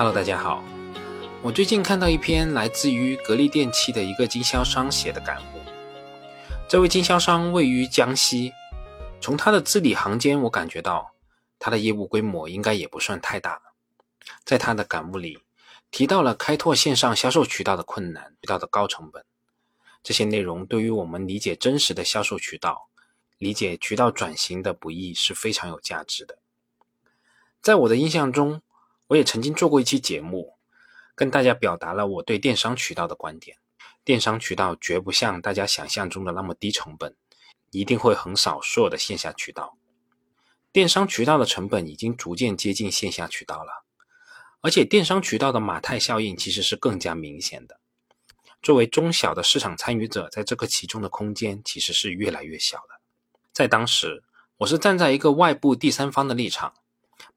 Hello，大家好。我最近看到一篇来自于格力电器的一个经销商写的感悟。这位经销商位于江西，从他的字里行间，我感觉到他的业务规模应该也不算太大。在他的感悟里，提到了开拓线上销售渠道的困难，渠道的高成本。这些内容对于我们理解真实的销售渠道、理解渠道转型的不易是非常有价值的。在我的印象中，我也曾经做过一期节目，跟大家表达了我对电商渠道的观点。电商渠道绝不像大家想象中的那么低成本，一定会横扫所有的线下渠道。电商渠道的成本已经逐渐接近线下渠道了，而且电商渠道的马太效应其实是更加明显的。作为中小的市场参与者，在这个其中的空间其实是越来越小的。在当时，我是站在一个外部第三方的立场，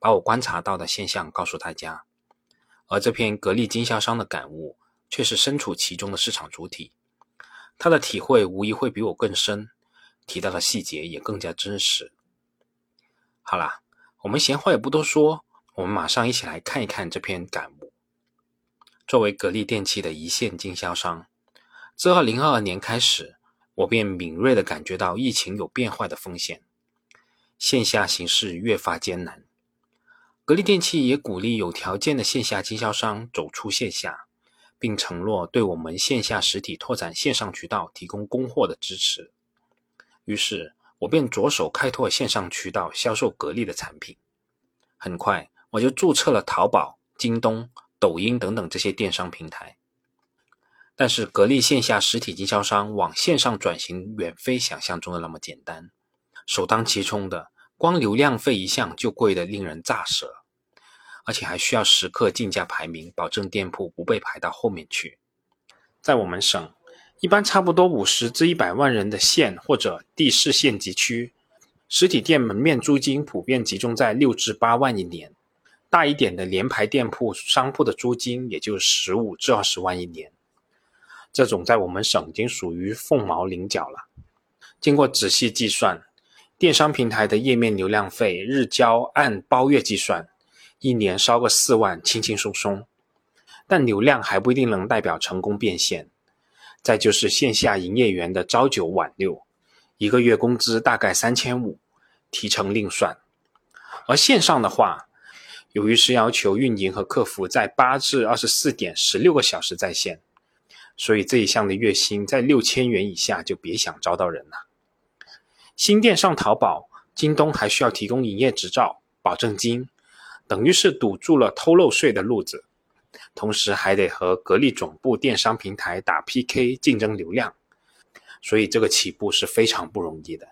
把我观察到的现象告诉大家。而这篇格力经销商的感悟，却是身处其中的市场主体，他的体会无疑会比我更深，提到的细节也更加真实。好啦，我们闲话也不多说，我们马上一起来看一看这篇感悟。作为格力电器的一线经销商，自2022年开始，我便敏锐地感觉到疫情有变坏的风险，线下形势越发艰难。格力电器也鼓励有条件的线下经销商走出线下，并承诺对我们线下实体拓展线上渠道提供供货的支持。于是，我便着手开拓线上渠道销售格力的产品。很快，我就注册了淘宝、京东。抖音等等这些电商平台，但是格力线下实体经销商往线上转型远非想象中的那么简单。首当其冲的，光流量费一项就贵得令人咋舌，而且还需要时刻竞价排名，保证店铺不被排到后面去。在我们省，一般差不多五十至一百万人的县或者地市县级区，实体店门面租金普遍集中在六至八万一年。大一点的联排店铺、商铺的租金也就十五至二十万一年，这种在我们省已经属于凤毛麟角了。经过仔细计算，电商平台的页面流量费日交按包月计算，一年烧个四万，轻轻松松。但流量还不一定能代表成功变现。再就是线下营业员的朝九晚六，一个月工资大概三千五，提成另算。而线上的话，由于是要求运营和客服在八至二十四点十六个小时在线，所以这一项的月薪在六千元以下就别想招到人了。新店上淘宝、京东还需要提供营业执照、保证金，等于是堵住了偷漏税的路子，同时还得和格力总部电商平台打 PK 竞争流量，所以这个起步是非常不容易的。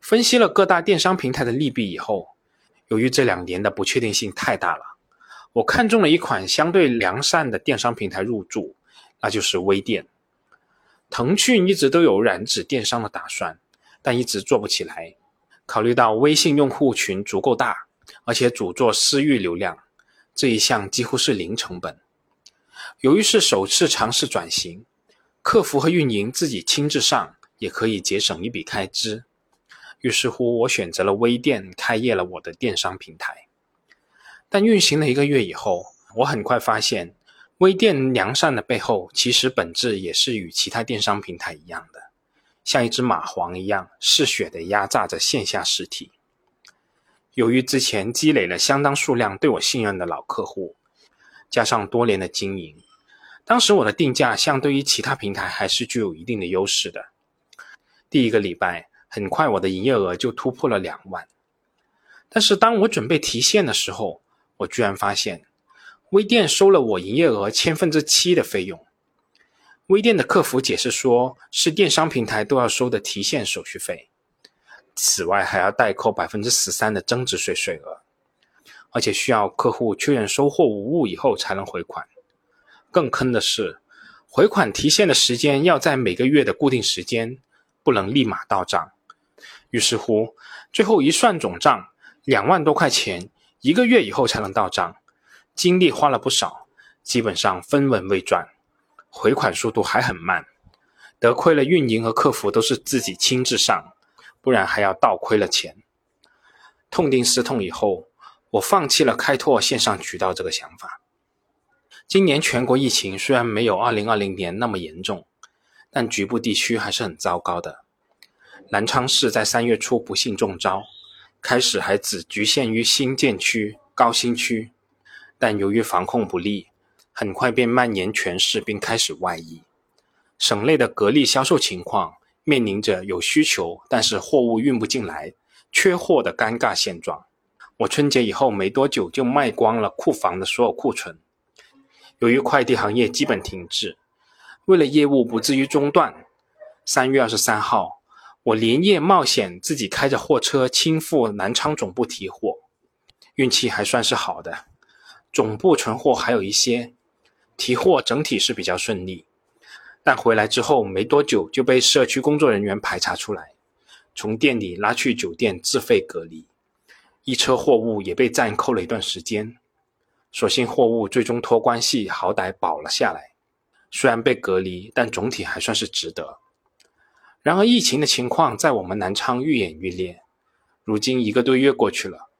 分析了各大电商平台的利弊以后。由于这两年的不确定性太大了，我看中了一款相对良善的电商平台入驻，那就是微店。腾讯一直都有染指电商的打算，但一直做不起来。考虑到微信用户群足够大，而且主做私域流量，这一项几乎是零成本。由于是首次尝试转型，客服和运营自己亲自上，也可以节省一笔开支。于是乎，我选择了微店，开业了我的电商平台。但运行了一个月以后，我很快发现，微店良善的背后，其实本质也是与其他电商平台一样的，像一只蚂蟥一样嗜血的压榨着线下实体。由于之前积累了相当数量对我信任的老客户，加上多年的经营，当时我的定价相对于其他平台还是具有一定的优势的。第一个礼拜。很快，我的营业额就突破了两万。但是，当我准备提现的时候，我居然发现，微店收了我营业额千分之七的费用。微店的客服解释说，是电商平台都要收的提现手续费，此外还要代扣百分之十三的增值税税额，而且需要客户确认收货无误以后才能回款。更坑的是，回款提现的时间要在每个月的固定时间，不能立马到账。于是乎，最后一算总账，两万多块钱，一个月以后才能到账，精力花了不少，基本上分文未赚，回款速度还很慢，得亏了运营和客服都是自己亲自上，不然还要倒亏了钱。痛定思痛以后，我放弃了开拓线上渠道这个想法。今年全国疫情虽然没有2020年那么严重，但局部地区还是很糟糕的。南昌市在三月初不幸中招，开始还只局限于新建区、高新区，但由于防控不力，很快便蔓延全市，并开始外溢。省内的格力销售情况面临着有需求，但是货物运不进来、缺货的尴尬现状。我春节以后没多久就卖光了库房的所有库存。由于快递行业基本停滞，为了业务不至于中断，三月二十三号，我连夜冒险自己开着货车亲赴南昌总部提货，运气还算是好的，总部存货还有一些，提货整体是比较顺利。但回来之后没多久就被社区工作人员排查出来，从店里拉去酒店自费隔离，一车货物也被暂扣了一段时间。所幸货物最终托关系好歹保了下来，虽然被隔离，但总体还算是值得。然而疫情的情况在我们南昌愈演愈烈，如今一个多月过去了，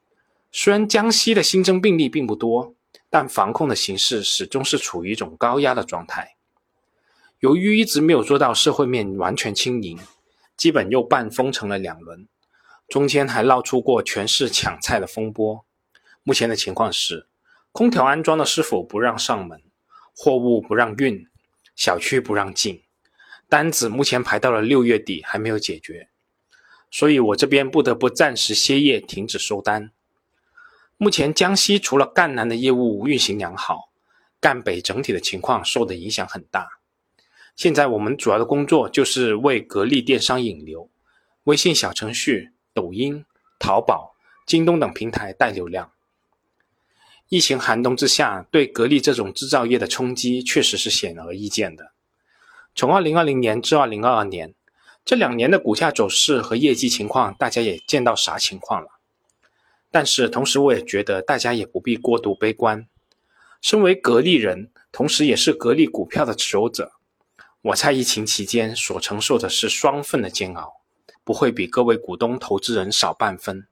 虽然江西的新增病例并不多，但防控的形势始终是处于一种高压的状态。由于一直没有做到社会面完全清零，基本又半封城了两轮，中间还闹出过全市抢菜的风波。目前的情况是。空调安装的师傅不让上门，货物不让运，小区不让进，单子目前排到了六月底还没有解决，所以我这边不得不暂时歇业，停止收单。目前江西除了赣南的业务运行良好，赣北整体的情况受的影响很大。现在我们主要的工作就是为格力电商引流，微信小程序、抖音、淘宝、京东等平台带流量。疫情寒冬之下，对格力这种制造业的冲击确实是显而易见的。从2020年至2022年这两年的股价走势和业绩情况，大家也见到啥情况了。但是同时，我也觉得大家也不必过度悲观。身为格力人，同时也是格力股票的持有者，我在疫情期间所承受的是双份的煎熬，不会比各位股东投资人少半分。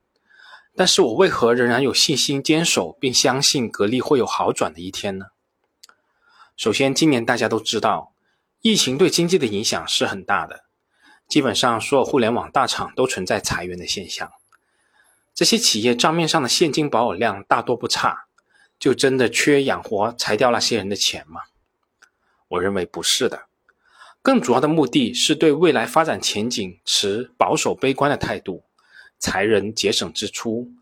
但是我为何仍然有信心坚守，并相信格力会有好转的一天呢？首先，今年大家都知道，疫情对经济的影响是很大的，基本上所有互联网大厂都存在裁员的现象。这些企业账面上的现金保有量大多不差，就真的缺养活裁掉那些人的钱吗？我认为不是的，更主要的目的是对未来发展前景持保守悲观的态度。裁人节省支出，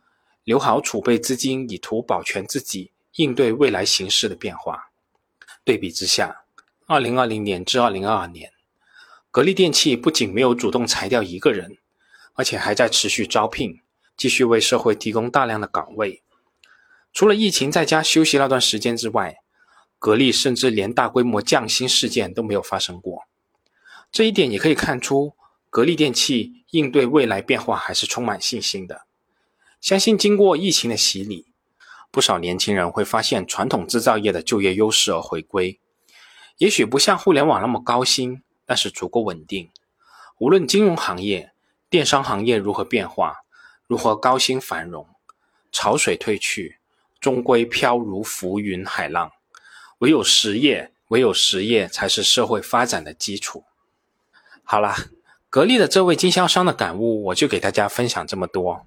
留好储备资金，以图保全自己，应对未来形势的变化。对比之下，二零二零年至二零二二年，格力电器不仅没有主动裁掉一个人，而且还在持续招聘，继续为社会提供大量的岗位。除了疫情在家休息那段时间之外，格力甚至连大规模降薪事件都没有发生过。这一点也可以看出。格力电器应对未来变化还是充满信心的，相信经过疫情的洗礼，不少年轻人会发现传统制造业的就业优势而回归。也许不像互联网那么高薪，但是足够稳定。无论金融行业、电商行业如何变化，如何高薪繁荣，潮水退去，终归飘如浮云海浪。唯有实业，唯有实业才是社会发展的基础。好了。格力的这位经销商的感悟，我就给大家分享这么多。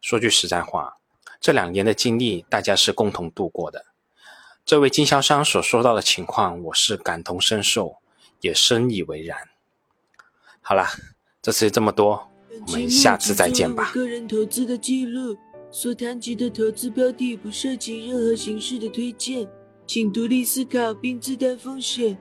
说句实在话，这两年的经历，大家是共同度过的。这位经销商所说到的情况，我是感同身受，也深以为然。好了，这次这么多，我们下次再见吧。个人投资的记录所谈及的投资标的，不涉及任何形式的推荐，请独立思考并自担风险。